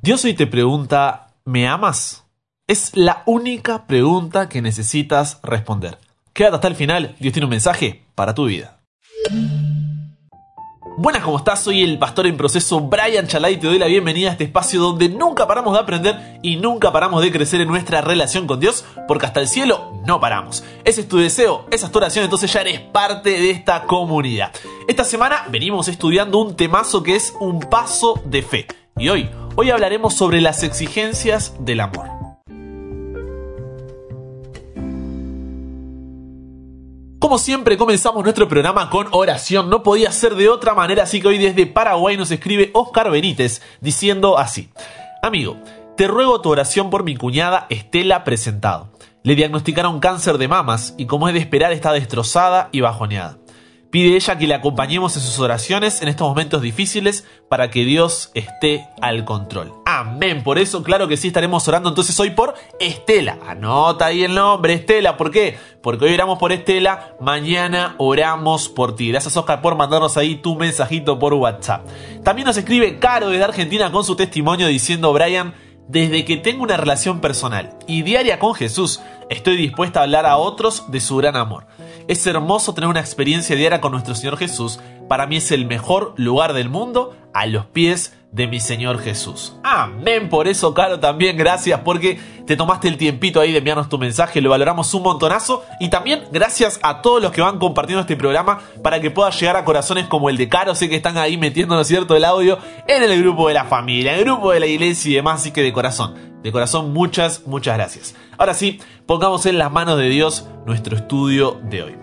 Dios hoy te pregunta, ¿me amas? Es la única pregunta que necesitas responder. Quédate hasta el final, Dios tiene un mensaje para tu vida. Buenas, ¿cómo estás? Soy el pastor en proceso Brian Chalai y te doy la bienvenida a este espacio donde nunca paramos de aprender y nunca paramos de crecer en nuestra relación con Dios, porque hasta el cielo no paramos. Ese es tu deseo, esa es tu oración, entonces ya eres parte de esta comunidad. Esta semana venimos estudiando un temazo que es un paso de fe. Y hoy, hoy hablaremos sobre las exigencias del amor. Como siempre comenzamos nuestro programa con oración, no podía ser de otra manera, así que hoy desde Paraguay nos escribe Oscar Benítez diciendo así, Amigo, te ruego tu oración por mi cuñada Estela presentado. Le diagnosticaron cáncer de mamas y como es de esperar está destrozada y bajoneada. Pide ella que le acompañemos en sus oraciones en estos momentos difíciles para que Dios esté al control. Amén. Por eso, claro que sí, estaremos orando entonces hoy por Estela. Anota ahí el nombre, Estela. ¿Por qué? Porque hoy oramos por Estela, mañana oramos por ti. Gracias, Oscar, por mandarnos ahí tu mensajito por WhatsApp. También nos escribe Caro desde Argentina con su testimonio diciendo, Brian, desde que tengo una relación personal y diaria con Jesús, estoy dispuesta a hablar a otros de su gran amor. Es hermoso tener una experiencia diaria con nuestro Señor Jesús. Para mí es el mejor lugar del mundo a los pies de mi Señor Jesús. Amén. Por eso, Caro, también gracias porque te tomaste el tiempito ahí de enviarnos tu mensaje. Lo valoramos un montonazo. Y también gracias a todos los que van compartiendo este programa para que pueda llegar a corazones como el de Caro. Sé que están ahí metiéndonos cierto el audio en el grupo de la familia, en el grupo de la iglesia y demás. Así que de corazón, de corazón, muchas, muchas gracias. Ahora sí, pongamos en las manos de Dios nuestro estudio de hoy.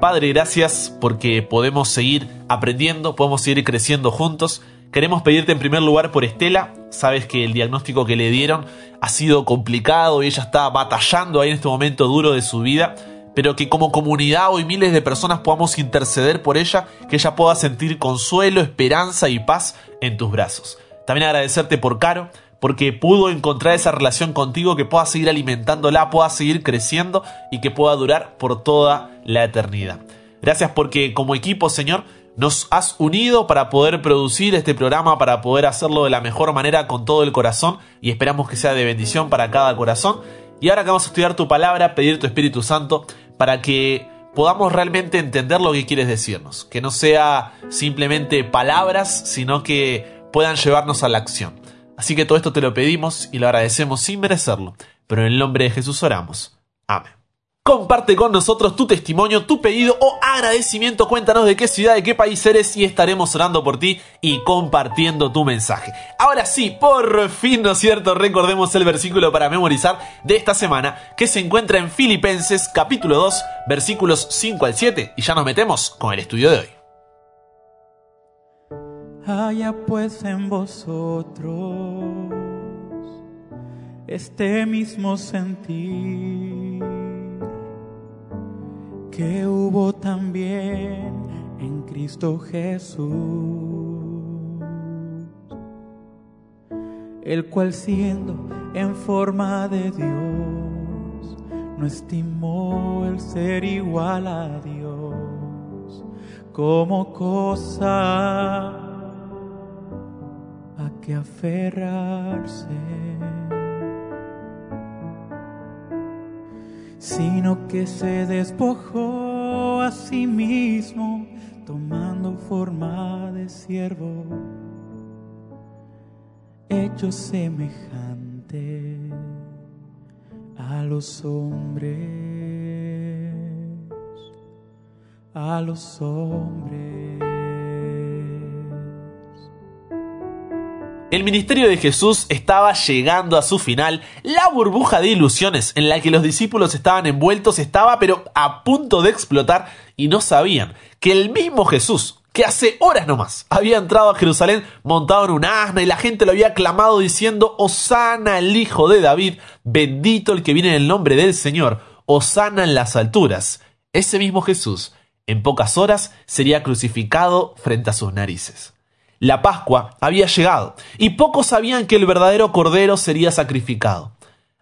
Padre, gracias porque podemos seguir aprendiendo, podemos seguir creciendo juntos. Queremos pedirte en primer lugar por Estela. Sabes que el diagnóstico que le dieron ha sido complicado y ella está batallando ahí en este momento duro de su vida. Pero que como comunidad hoy miles de personas podamos interceder por ella, que ella pueda sentir consuelo, esperanza y paz en tus brazos. También agradecerte por Caro, porque pudo encontrar esa relación contigo que pueda seguir alimentándola, pueda seguir creciendo y que pueda durar por toda la eternidad. Gracias porque como equipo, Señor, nos has unido para poder producir este programa, para poder hacerlo de la mejor manera con todo el corazón y esperamos que sea de bendición para cada corazón. Y ahora que vamos a estudiar tu palabra, pedir tu Espíritu Santo para que podamos realmente entender lo que quieres decirnos, que no sea simplemente palabras, sino que puedan llevarnos a la acción. Así que todo esto te lo pedimos y lo agradecemos sin merecerlo, pero en el nombre de Jesús oramos. Amén. Comparte con nosotros tu testimonio, tu pedido o agradecimiento. Cuéntanos de qué ciudad, de qué país eres y estaremos orando por ti y compartiendo tu mensaje. Ahora sí, por fin, ¿no es cierto? Recordemos el versículo para memorizar de esta semana que se encuentra en Filipenses capítulo 2, versículos 5 al 7 y ya nos metemos con el estudio de hoy. Haya pues en vosotros este mismo sentir que hubo también en Cristo Jesús, el cual siendo en forma de Dios, no estimó el ser igual a Dios como cosa a que aferrarse, sino que se despojó a sí mismo, tomando forma de siervo, hecho semejante a los hombres, a los hombres. El ministerio de Jesús estaba llegando a su final, la burbuja de ilusiones en la que los discípulos estaban envueltos estaba pero a punto de explotar y no sabían que el mismo Jesús, que hace horas nomás había entrado a Jerusalén montado en un asna y la gente lo había aclamado diciendo, Osana el Hijo de David, bendito el que viene en el nombre del Señor, Osana en las alturas. Ese mismo Jesús, en pocas horas, sería crucificado frente a sus narices. La Pascua había llegado y pocos sabían que el verdadero Cordero sería sacrificado.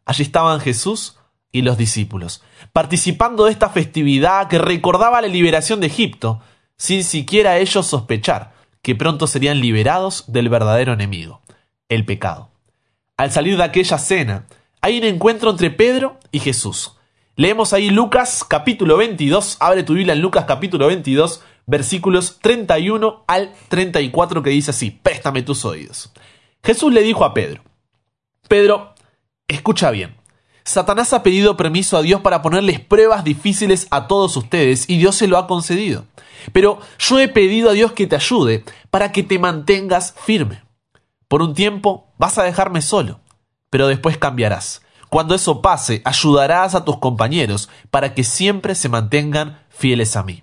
Allí estaban Jesús y los discípulos, participando de esta festividad que recordaba la liberación de Egipto, sin siquiera ellos sospechar que pronto serían liberados del verdadero enemigo, el pecado. al salir de aquella cena, hay un encuentro entre Pedro y Jesús. Leemos ahí Lucas capítulo 22, abre tu Biblia en Lucas capítulo 22, versículos 31 al 34 que dice así, préstame tus oídos. Jesús le dijo a Pedro, Pedro, escucha bien, Satanás ha pedido permiso a Dios para ponerles pruebas difíciles a todos ustedes y Dios se lo ha concedido. Pero yo he pedido a Dios que te ayude para que te mantengas firme. Por un tiempo vas a dejarme solo, pero después cambiarás. Cuando eso pase, ayudarás a tus compañeros para que siempre se mantengan fieles a mí.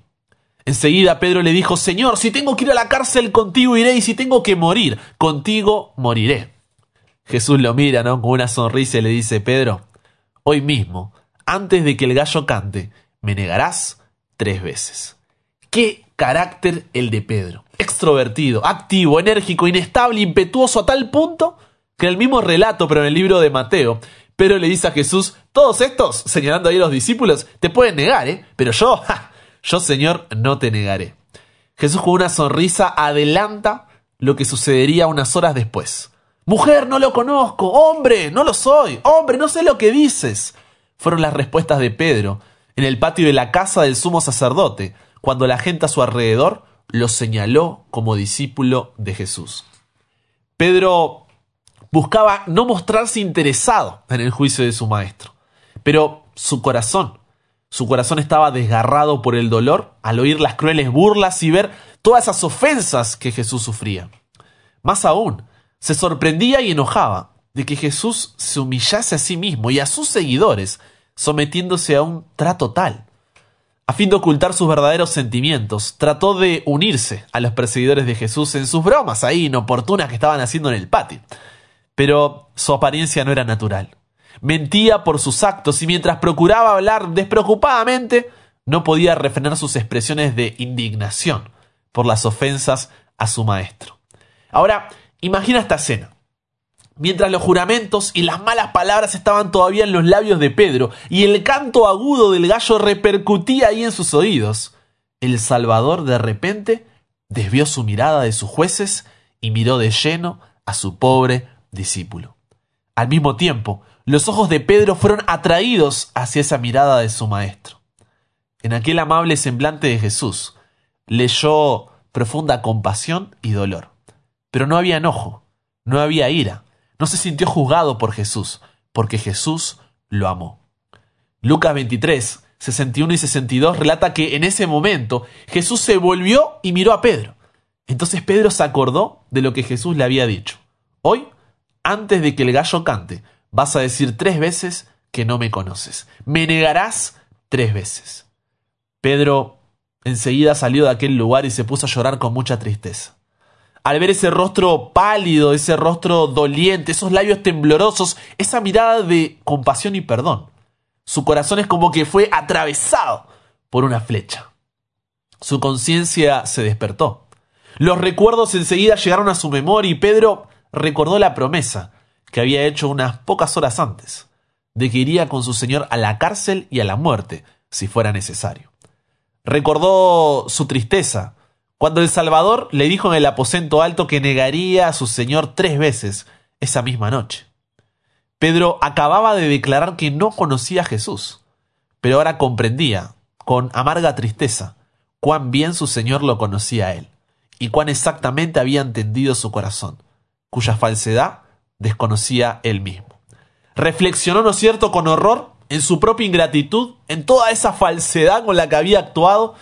Enseguida Pedro le dijo, Señor, si tengo que ir a la cárcel contigo iré y si tengo que morir, contigo moriré. Jesús lo mira, ¿no? Con una sonrisa y le dice, Pedro, hoy mismo, antes de que el gallo cante, me negarás tres veces. Qué carácter el de Pedro. Extrovertido, activo, enérgico, inestable, impetuoso a tal punto que en el mismo relato, pero en el libro de Mateo, Pedro le dice a Jesús, todos estos, señalando ahí a los discípulos, te pueden negar, ¿eh? Pero yo, yo Señor, no te negaré. Jesús con una sonrisa adelanta lo que sucedería unas horas después. Mujer, no lo conozco. Hombre, no lo soy. Hombre, no sé lo que dices. Fueron las respuestas de Pedro en el patio de la casa del sumo sacerdote, cuando la gente a su alrededor lo señaló como discípulo de Jesús. Pedro buscaba no mostrarse interesado en el juicio de su maestro, pero su corazón, su corazón estaba desgarrado por el dolor al oír las crueles burlas y ver todas esas ofensas que Jesús sufría. Más aún, se sorprendía y enojaba de que Jesús se humillase a sí mismo y a sus seguidores, sometiéndose a un trato tal. A fin de ocultar sus verdaderos sentimientos, trató de unirse a los perseguidores de Jesús en sus bromas ahí inoportunas que estaban haciendo en el patio. Pero su apariencia no era natural. Mentía por sus actos y mientras procuraba hablar despreocupadamente, no podía refrenar sus expresiones de indignación por las ofensas a su maestro. Ahora, imagina esta escena mientras los juramentos y las malas palabras estaban todavía en los labios de Pedro y el canto agudo del gallo repercutía ahí en sus oídos, el Salvador de repente desvió su mirada de sus jueces y miró de lleno a su pobre discípulo. Al mismo tiempo, los ojos de Pedro fueron atraídos hacia esa mirada de su maestro. En aquel amable semblante de Jesús leyó profunda compasión y dolor. Pero no había enojo, no había ira, no se sintió juzgado por Jesús, porque Jesús lo amó. Lucas 23, 61 y 62 relata que en ese momento Jesús se volvió y miró a Pedro. Entonces Pedro se acordó de lo que Jesús le había dicho. Hoy, antes de que el gallo cante, vas a decir tres veces que no me conoces. Me negarás tres veces. Pedro enseguida salió de aquel lugar y se puso a llorar con mucha tristeza al ver ese rostro pálido, ese rostro doliente, esos labios temblorosos, esa mirada de compasión y perdón. Su corazón es como que fue atravesado por una flecha. Su conciencia se despertó. Los recuerdos enseguida llegaron a su memoria y Pedro recordó la promesa que había hecho unas pocas horas antes, de que iría con su Señor a la cárcel y a la muerte, si fuera necesario. Recordó su tristeza, cuando el Salvador le dijo en el aposento alto que negaría a su Señor tres veces esa misma noche. Pedro acababa de declarar que no conocía a Jesús, pero ahora comprendía, con amarga tristeza, cuán bien su Señor lo conocía a él, y cuán exactamente había entendido su corazón, cuya falsedad desconocía él mismo. Reflexionó, ¿no es cierto?, con horror en su propia ingratitud, en toda esa falsedad con la que había actuado,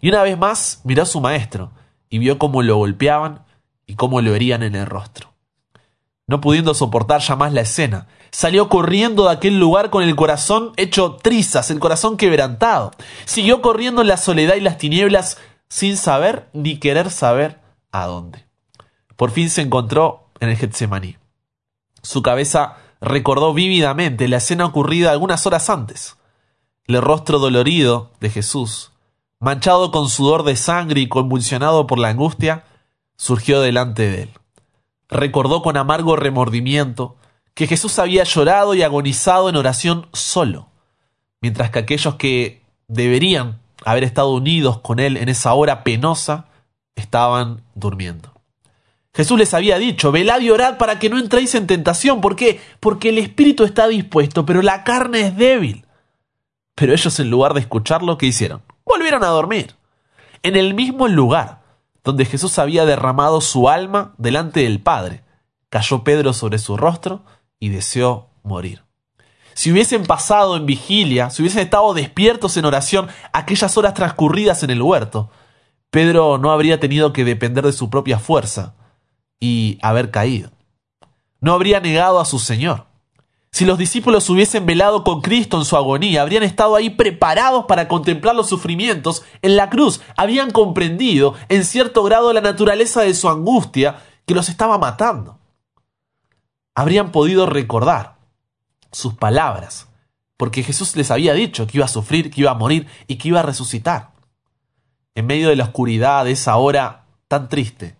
y una vez más miró a su maestro y vio cómo lo golpeaban y cómo lo herían en el rostro. No pudiendo soportar ya más la escena, salió corriendo de aquel lugar con el corazón hecho trizas, el corazón quebrantado. Siguió corriendo en la soledad y las tinieblas sin saber ni querer saber a dónde. Por fin se encontró en el Getsemaní. Su cabeza recordó vívidamente la escena ocurrida algunas horas antes. El rostro dolorido de Jesús, manchado con sudor de sangre y convulsionado por la angustia, surgió delante de él. Recordó con amargo remordimiento que Jesús había llorado y agonizado en oración solo, mientras que aquellos que deberían haber estado unidos con él en esa hora penosa estaban durmiendo. Jesús les había dicho, velad y orad para que no entréis en tentación. ¿Por qué? Porque el espíritu está dispuesto, pero la carne es débil. Pero ellos en lugar de escucharlo, ¿qué hicieron? Volvieron a dormir. En el mismo lugar donde Jesús había derramado su alma delante del Padre, cayó Pedro sobre su rostro y deseó morir. Si hubiesen pasado en vigilia, si hubiesen estado despiertos en oración aquellas horas transcurridas en el huerto, Pedro no habría tenido que depender de su propia fuerza y haber caído. No habría negado a su Señor. Si los discípulos hubiesen velado con Cristo en su agonía, habrían estado ahí preparados para contemplar los sufrimientos en la cruz, habían comprendido en cierto grado la naturaleza de su angustia que los estaba matando. Habrían podido recordar sus palabras, porque Jesús les había dicho que iba a sufrir, que iba a morir y que iba a resucitar. En medio de la oscuridad de esa hora tan triste,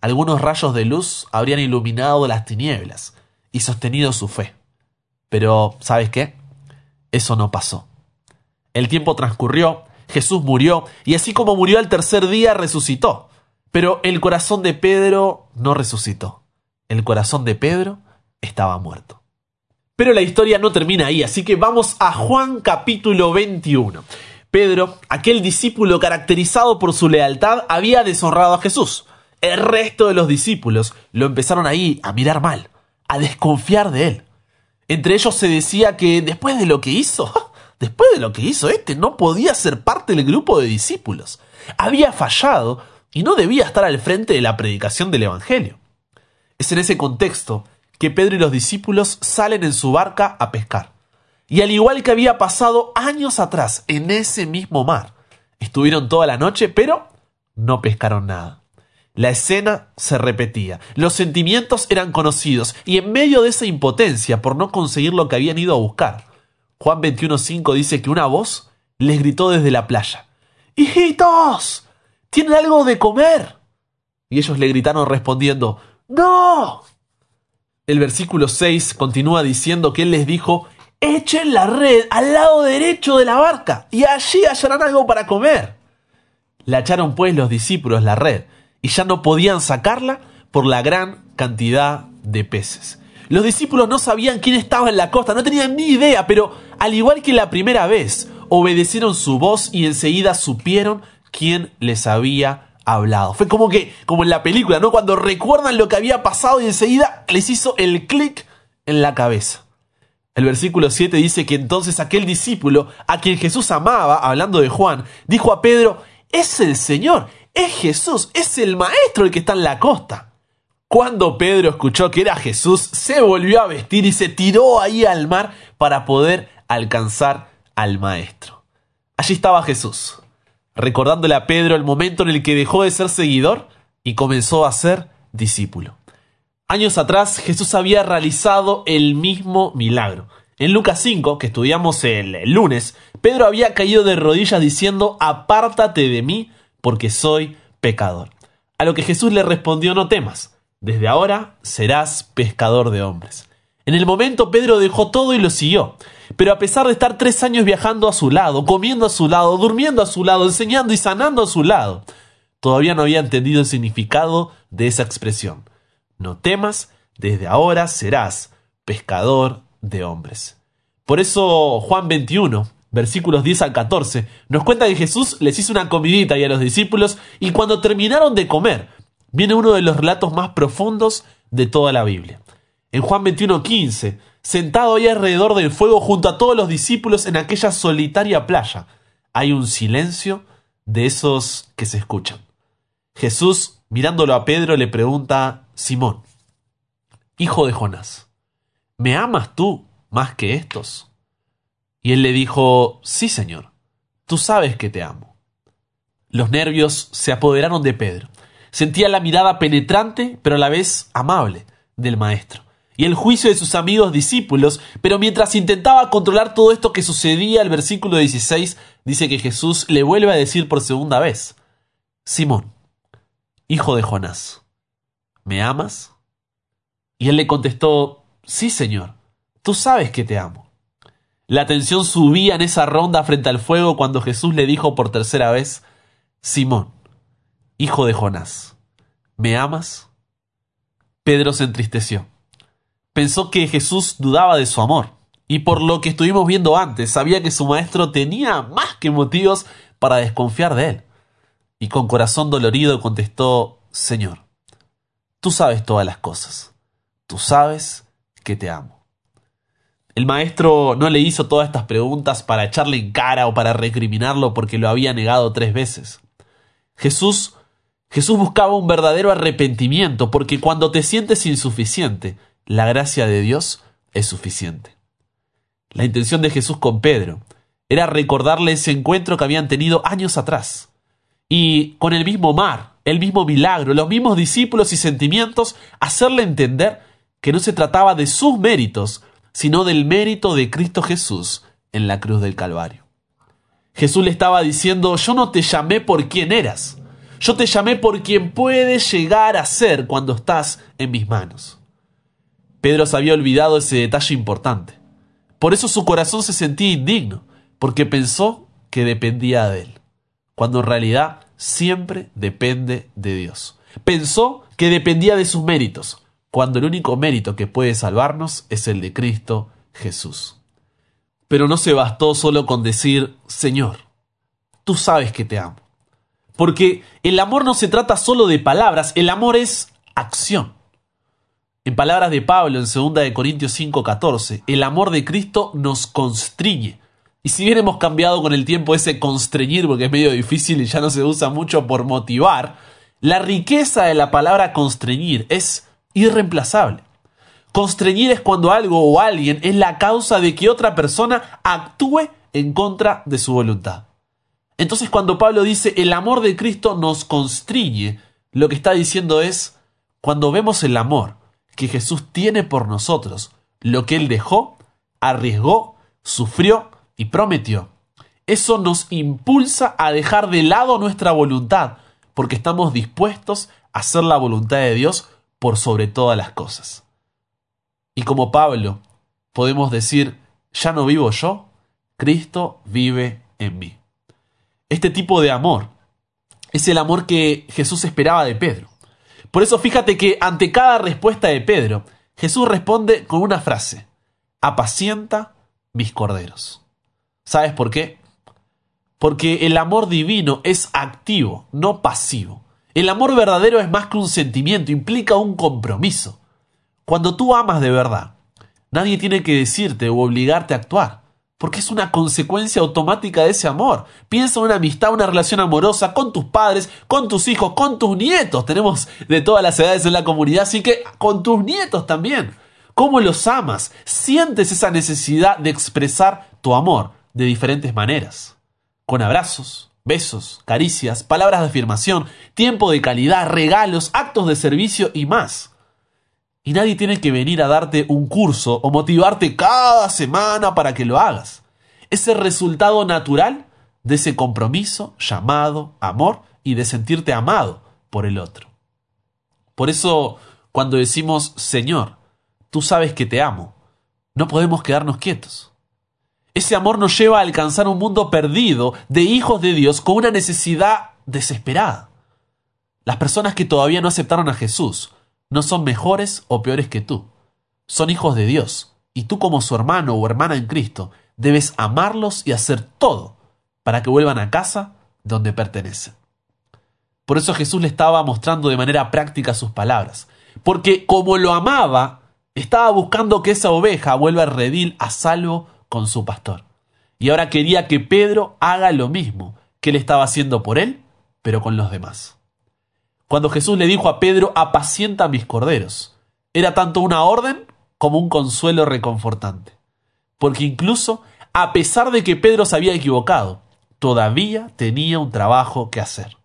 algunos rayos de luz habrían iluminado las tinieblas y sostenido su fe. Pero, ¿sabes qué? Eso no pasó. El tiempo transcurrió, Jesús murió, y así como murió al tercer día, resucitó. Pero el corazón de Pedro no resucitó. El corazón de Pedro estaba muerto. Pero la historia no termina ahí, así que vamos a Juan capítulo 21. Pedro, aquel discípulo caracterizado por su lealtad, había deshonrado a Jesús. El resto de los discípulos lo empezaron ahí a mirar mal, a desconfiar de él. Entre ellos se decía que después de lo que hizo, después de lo que hizo este, no podía ser parte del grupo de discípulos. Había fallado y no debía estar al frente de la predicación del Evangelio. Es en ese contexto que Pedro y los discípulos salen en su barca a pescar. Y al igual que había pasado años atrás en ese mismo mar, estuvieron toda la noche, pero no pescaron nada. La escena se repetía, los sentimientos eran conocidos, y en medio de esa impotencia por no conseguir lo que habían ido a buscar, Juan 21.5 dice que una voz les gritó desde la playa, ¡Hijitos! ¿Tienen algo de comer? Y ellos le gritaron respondiendo, ¡No! El versículo 6 continúa diciendo que él les dijo, echen la red al lado derecho de la barca, y allí hallarán algo para comer. La echaron pues los discípulos la red, y ya no podían sacarla por la gran cantidad de peces. Los discípulos no sabían quién estaba en la costa, no tenían ni idea, pero al igual que la primera vez, obedecieron su voz y enseguida supieron quién les había hablado. Fue como que, como en la película, ¿no? Cuando recuerdan lo que había pasado y enseguida les hizo el clic en la cabeza. El versículo 7 dice que entonces aquel discípulo, a quien Jesús amaba, hablando de Juan, dijo a Pedro, es el Señor, es Jesús, es el Maestro el que está en la costa. Cuando Pedro escuchó que era Jesús, se volvió a vestir y se tiró ahí al mar para poder alcanzar al Maestro. Allí estaba Jesús, recordándole a Pedro el momento en el que dejó de ser seguidor y comenzó a ser discípulo. Años atrás Jesús había realizado el mismo milagro. En Lucas 5, que estudiamos el lunes, Pedro había caído de rodillas diciendo, Apártate de mí, porque soy pecador. A lo que Jesús le respondió, no temas, desde ahora serás pescador de hombres. En el momento Pedro dejó todo y lo siguió. Pero a pesar de estar tres años viajando a su lado, comiendo a su lado, durmiendo a su lado, enseñando y sanando a su lado, todavía no había entendido el significado de esa expresión. No temas, desde ahora serás pescador de hombres. Por eso Juan 21, versículos 10 al 14, nos cuenta que Jesús les hizo una comidita y a los discípulos y cuando terminaron de comer, viene uno de los relatos más profundos de toda la Biblia. En Juan 21, 15, sentado ahí alrededor del fuego junto a todos los discípulos en aquella solitaria playa, hay un silencio de esos que se escuchan. Jesús, mirándolo a Pedro, le pregunta, Simón, hijo de Jonás, ¿me amas tú más que estos? Y él le dijo, Sí, Señor, tú sabes que te amo. Los nervios se apoderaron de Pedro. Sentía la mirada penetrante, pero a la vez amable, del Maestro, y el juicio de sus amigos discípulos, pero mientras intentaba controlar todo esto que sucedía, el versículo 16 dice que Jesús le vuelve a decir por segunda vez, Simón, hijo de Jonás, ¿me amas? Y él le contestó, Sí, Señor, tú sabes que te amo. La tensión subía en esa ronda frente al fuego cuando Jesús le dijo por tercera vez, Simón, hijo de Jonás, ¿me amas? Pedro se entristeció. Pensó que Jesús dudaba de su amor, y por lo que estuvimos viendo antes, sabía que su maestro tenía más que motivos para desconfiar de él. Y con corazón dolorido contestó, Señor, tú sabes todas las cosas, tú sabes que te amo. El maestro no le hizo todas estas preguntas para echarle en cara o para recriminarlo porque lo había negado tres veces. Jesús Jesús buscaba un verdadero arrepentimiento porque cuando te sientes insuficiente, la gracia de Dios es suficiente. La intención de Jesús con Pedro era recordarle ese encuentro que habían tenido años atrás. Y con el mismo mar, el mismo milagro, los mismos discípulos y sentimientos, hacerle entender que no se trataba de sus méritos, sino del mérito de Cristo Jesús en la cruz del Calvario. Jesús le estaba diciendo, yo no te llamé por quién eras, yo te llamé por quien puedes llegar a ser cuando estás en mis manos. Pedro se había olvidado ese detalle importante. Por eso su corazón se sentía indigno, porque pensó que dependía de él, cuando en realidad siempre depende de Dios. Pensó que dependía de sus méritos, cuando el único mérito que puede salvarnos es el de Cristo Jesús. Pero no se bastó solo con decir, Señor, tú sabes que te amo. Porque el amor no se trata solo de palabras, el amor es acción. En palabras de Pablo en 2 de Corintios 5:14, el amor de Cristo nos constriñe. Y si bien hemos cambiado con el tiempo ese constreñir porque es medio difícil y ya no se usa mucho por motivar, la riqueza de la palabra constreñir es irreemplazable. Constreñir es cuando algo o alguien es la causa de que otra persona actúe en contra de su voluntad. Entonces cuando Pablo dice el amor de Cristo nos constriñe, lo que está diciendo es, cuando vemos el amor que Jesús tiene por nosotros, lo que Él dejó, arriesgó, sufrió y prometió, eso nos impulsa a dejar de lado nuestra voluntad, porque estamos dispuestos a hacer la voluntad de Dios por sobre todas las cosas. Y como Pablo, podemos decir, ya no vivo yo, Cristo vive en mí. Este tipo de amor es el amor que Jesús esperaba de Pedro. Por eso fíjate que ante cada respuesta de Pedro, Jesús responde con una frase, apacienta mis corderos. ¿Sabes por qué? Porque el amor divino es activo, no pasivo. El amor verdadero es más que un sentimiento, implica un compromiso. Cuando tú amas de verdad, nadie tiene que decirte o obligarte a actuar porque es una consecuencia automática de ese amor. Piensa en una amistad, una relación amorosa con tus padres, con tus hijos, con tus nietos. Tenemos de todas las edades en la comunidad, así que con tus nietos también. ¿Cómo los amas? Sientes esa necesidad de expresar tu amor de diferentes maneras. Con abrazos, besos, caricias, palabras de afirmación, tiempo de calidad, regalos, actos de servicio y más. Y nadie tiene que venir a darte un curso o motivarte cada semana para que lo hagas. Es el resultado natural de ese compromiso llamado amor y de sentirte amado por el otro. Por eso, cuando decimos Señor, tú sabes que te amo, no podemos quedarnos quietos. Ese amor nos lleva a alcanzar un mundo perdido de hijos de Dios con una necesidad desesperada. Las personas que todavía no aceptaron a Jesús no son mejores o peores que tú. Son hijos de Dios, y tú como su hermano o hermana en Cristo debes amarlos y hacer todo para que vuelvan a casa donde pertenecen. Por eso Jesús le estaba mostrando de manera práctica sus palabras, porque como lo amaba, estaba buscando que esa oveja vuelva a redil a salvo con su pastor. Y ahora quería que Pedro haga lo mismo que él estaba haciendo por él, pero con los demás cuando Jesús le dijo a Pedro, apacienta mis corderos. Era tanto una orden como un consuelo reconfortante. Porque incluso, a pesar de que Pedro se había equivocado, todavía tenía un trabajo que hacer.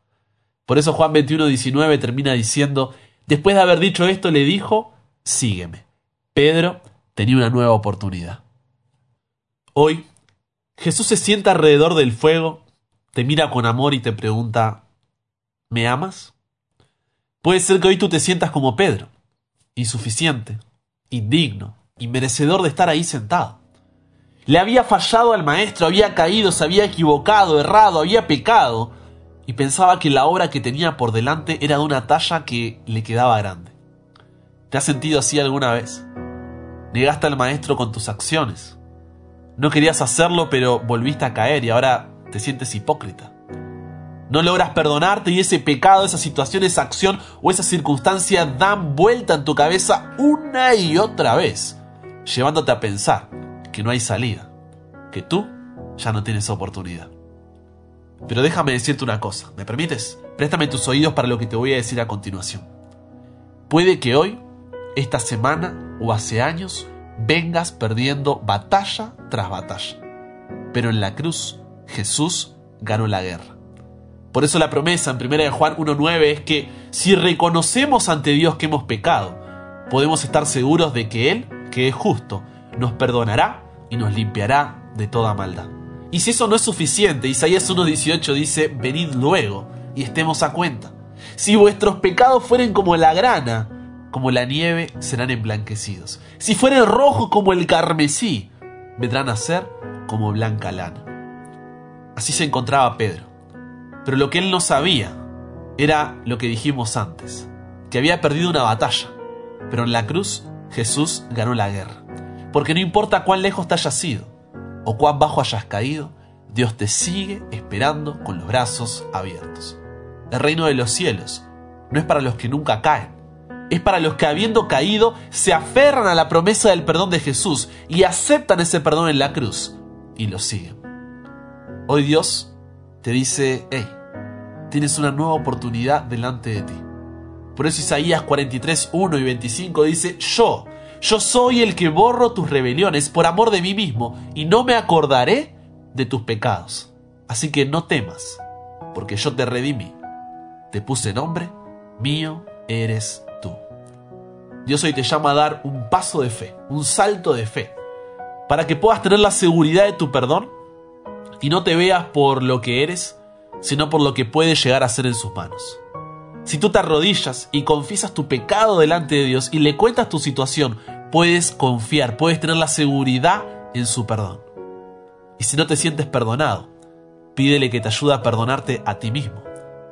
Por eso Juan 21, 19 termina diciendo, después de haber dicho esto, le dijo, sígueme. Pedro tenía una nueva oportunidad. Hoy, Jesús se sienta alrededor del fuego, te mira con amor y te pregunta, ¿me amas? Puede ser que hoy tú te sientas como Pedro, insuficiente, indigno, inmerecedor de estar ahí sentado. Le había fallado al maestro, había caído, se había equivocado, errado, había pecado, y pensaba que la obra que tenía por delante era de una talla que le quedaba grande. ¿Te has sentido así alguna vez? Negaste al maestro con tus acciones. No querías hacerlo, pero volviste a caer y ahora te sientes hipócrita. No logras perdonarte y ese pecado, esa situación, esa acción o esa circunstancia dan vuelta en tu cabeza una y otra vez, llevándote a pensar que no hay salida, que tú ya no tienes oportunidad. Pero déjame decirte una cosa, ¿me permites? Préstame tus oídos para lo que te voy a decir a continuación. Puede que hoy, esta semana o hace años vengas perdiendo batalla tras batalla, pero en la cruz Jesús ganó la guerra. Por eso la promesa en 1 Juan 1.9 es que si reconocemos ante Dios que hemos pecado, podemos estar seguros de que Él, que es justo, nos perdonará y nos limpiará de toda maldad. Y si eso no es suficiente, Isaías 1.18 dice, venid luego y estemos a cuenta. Si vuestros pecados fueren como la grana, como la nieve serán emblanquecidos. Si fueren rojos como el carmesí, vendrán a ser como blanca lana. Así se encontraba Pedro pero lo que él no sabía era lo que dijimos antes, que había perdido una batalla, pero en la cruz Jesús ganó la guerra. Porque no importa cuán lejos te hayas ido o cuán bajo hayas caído, Dios te sigue esperando con los brazos abiertos. El reino de los cielos no es para los que nunca caen, es para los que habiendo caído se aferran a la promesa del perdón de Jesús y aceptan ese perdón en la cruz y lo siguen. Hoy Dios te dice, hey, tienes una nueva oportunidad delante de ti. Por eso Isaías 43, 1 y 25 dice, yo, yo soy el que borro tus rebeliones por amor de mí mismo, y no me acordaré de tus pecados. Así que no temas, porque yo te redimí. Te puse nombre, mío eres. Dios hoy te llama a dar un paso de fe, un salto de fe, para que puedas tener la seguridad de tu perdón y no te veas por lo que eres, sino por lo que puedes llegar a ser en sus manos. Si tú te arrodillas y confiesas tu pecado delante de Dios y le cuentas tu situación, puedes confiar, puedes tener la seguridad en su perdón. Y si no te sientes perdonado, pídele que te ayude a perdonarte a ti mismo,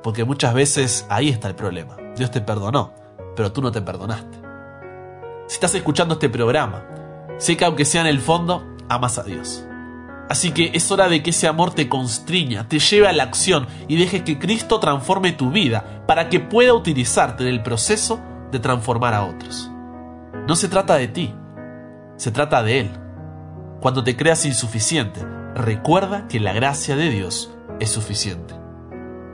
porque muchas veces ahí está el problema. Dios te perdonó, pero tú no te perdonaste. Si estás escuchando este programa, sé que aunque sea en el fondo, amas a Dios. Así que es hora de que ese amor te constriña, te lleve a la acción y dejes que Cristo transforme tu vida para que pueda utilizarte en el proceso de transformar a otros. No se trata de ti, se trata de Él. Cuando te creas insuficiente, recuerda que la gracia de Dios es suficiente.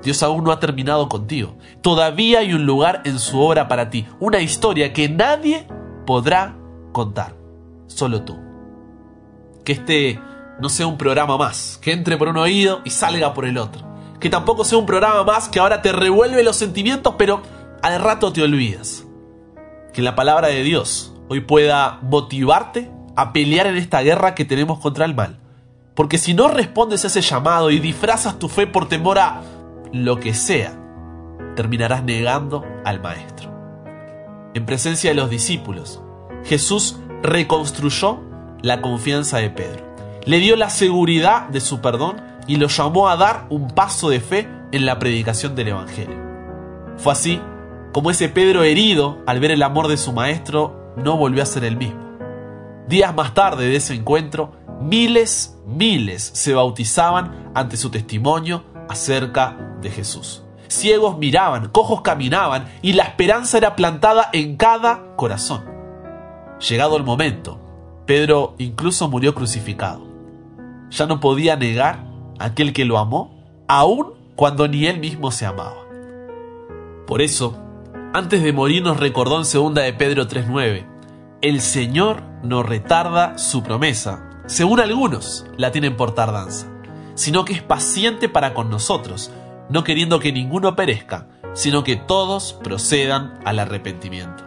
Dios aún no ha terminado contigo. Todavía hay un lugar en su obra para ti, una historia que nadie podrá contar, solo tú. Que este no sea un programa más, que entre por un oído y salga por el otro. Que tampoco sea un programa más que ahora te revuelve los sentimientos, pero al rato te olvidas. Que la palabra de Dios hoy pueda motivarte a pelear en esta guerra que tenemos contra el mal. Porque si no respondes a ese llamado y disfrazas tu fe por temor a lo que sea, terminarás negando al Maestro. En presencia de los discípulos, Jesús reconstruyó la confianza de Pedro le dio la seguridad de su perdón y lo llamó a dar un paso de fe en la predicación del Evangelio. Fue así como ese Pedro herido al ver el amor de su maestro no volvió a ser el mismo. Días más tarde de ese encuentro, miles, miles se bautizaban ante su testimonio acerca de Jesús. Ciegos miraban, cojos caminaban y la esperanza era plantada en cada corazón. Llegado el momento, Pedro incluso murió crucificado ya no podía negar a aquel que lo amó, aun cuando ni él mismo se amaba. Por eso, antes de morir nos recordó en 2 de Pedro 3.9, el Señor no retarda su promesa, según algunos la tienen por tardanza, sino que es paciente para con nosotros, no queriendo que ninguno perezca, sino que todos procedan al arrepentimiento.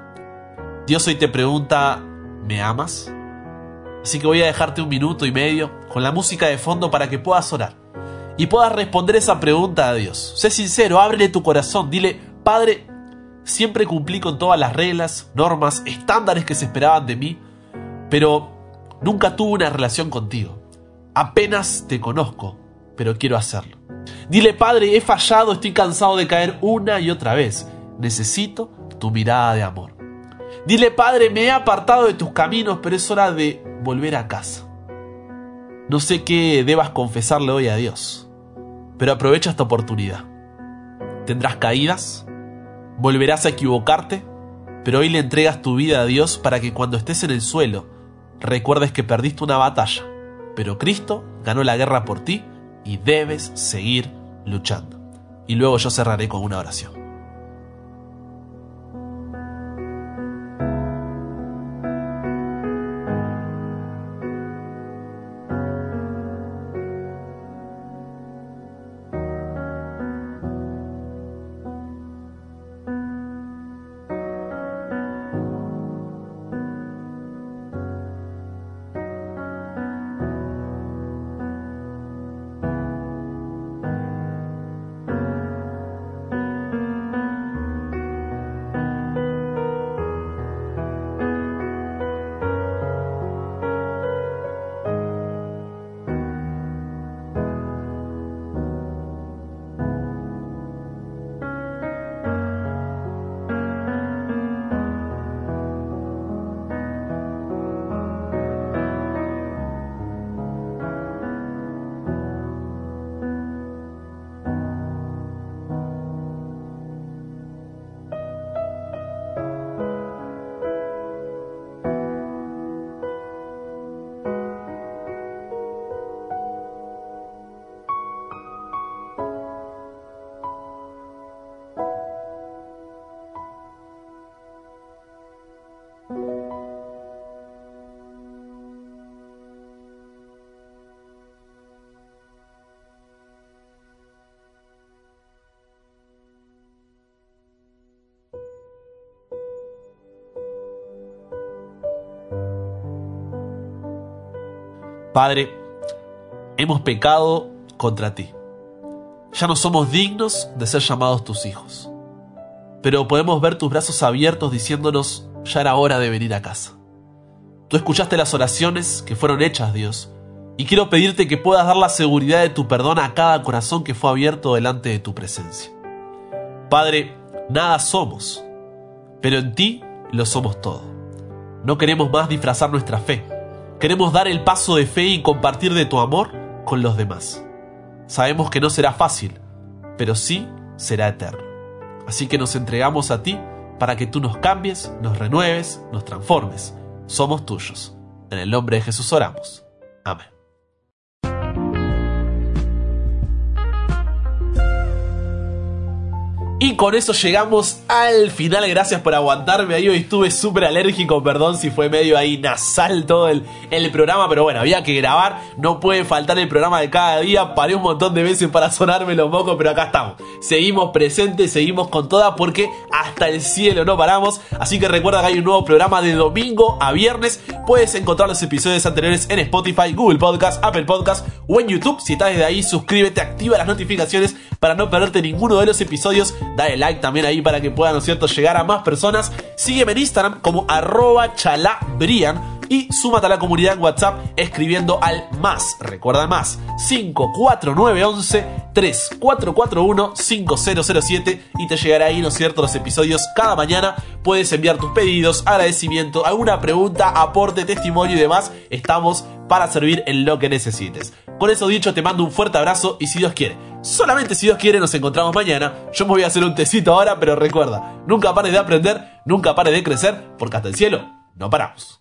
Dios hoy te pregunta, ¿me amas? Así que voy a dejarte un minuto y medio con la música de fondo para que puedas orar y puedas responder esa pregunta a Dios. Sé sincero, ábrele tu corazón, dile, Padre, siempre cumplí con todas las reglas, normas, estándares que se esperaban de mí, pero nunca tuve una relación contigo. Apenas te conozco, pero quiero hacerlo. Dile, Padre, he fallado, estoy cansado de caer una y otra vez. Necesito tu mirada de amor. Dile, Padre, me he apartado de tus caminos, pero es hora de volver a casa. No sé qué debas confesarle hoy a Dios, pero aprovecha esta oportunidad. Tendrás caídas, volverás a equivocarte, pero hoy le entregas tu vida a Dios para que cuando estés en el suelo recuerdes que perdiste una batalla, pero Cristo ganó la guerra por ti y debes seguir luchando. Y luego yo cerraré con una oración. Padre, hemos pecado contra ti. Ya no somos dignos de ser llamados tus hijos. Pero podemos ver tus brazos abiertos diciéndonos, ya era hora de venir a casa. Tú escuchaste las oraciones que fueron hechas, Dios, y quiero pedirte que puedas dar la seguridad de tu perdón a cada corazón que fue abierto delante de tu presencia. Padre, nada somos, pero en ti lo somos todo. No queremos más disfrazar nuestra fe Queremos dar el paso de fe y compartir de tu amor con los demás. Sabemos que no será fácil, pero sí será eterno. Así que nos entregamos a ti para que tú nos cambies, nos renueves, nos transformes. Somos tuyos. En el nombre de Jesús oramos. Amén. Y con eso llegamos al final. Gracias por aguantarme ahí. Hoy estuve súper alérgico. Perdón si fue medio ahí nasal todo el, el, programa. Pero bueno, había que grabar. No puede faltar el programa de cada día. Paré un montón de veces para sonarme los mocos. Pero acá estamos. Seguimos presentes, seguimos con toda. Porque hasta el cielo no paramos. Así que recuerda que hay un nuevo programa de domingo a viernes. Puedes encontrar los episodios anteriores en Spotify, Google Podcast, Apple Podcast o en YouTube. Si estás desde ahí, suscríbete, activa las notificaciones para no perderte ninguno de los episodios dale like también ahí para que puedan, ¿no es cierto?, llegar a más personas. Sígueme en Instagram como arroba chalabrian y súmate a la comunidad en WhatsApp escribiendo al más, recuerda más, 54911 3441 5007 y te llegará ahí, ¿no es cierto?, los episodios cada mañana. Puedes enviar tus pedidos, agradecimiento, alguna pregunta, aporte, testimonio y demás. Estamos para servir en lo que necesites. Con eso dicho, te mando un fuerte abrazo y si Dios quiere, solamente si Dios quiere, nos encontramos mañana. Yo me voy a hacer un tecito ahora, pero recuerda, nunca pares de aprender, nunca pares de crecer, porque hasta el cielo no paramos.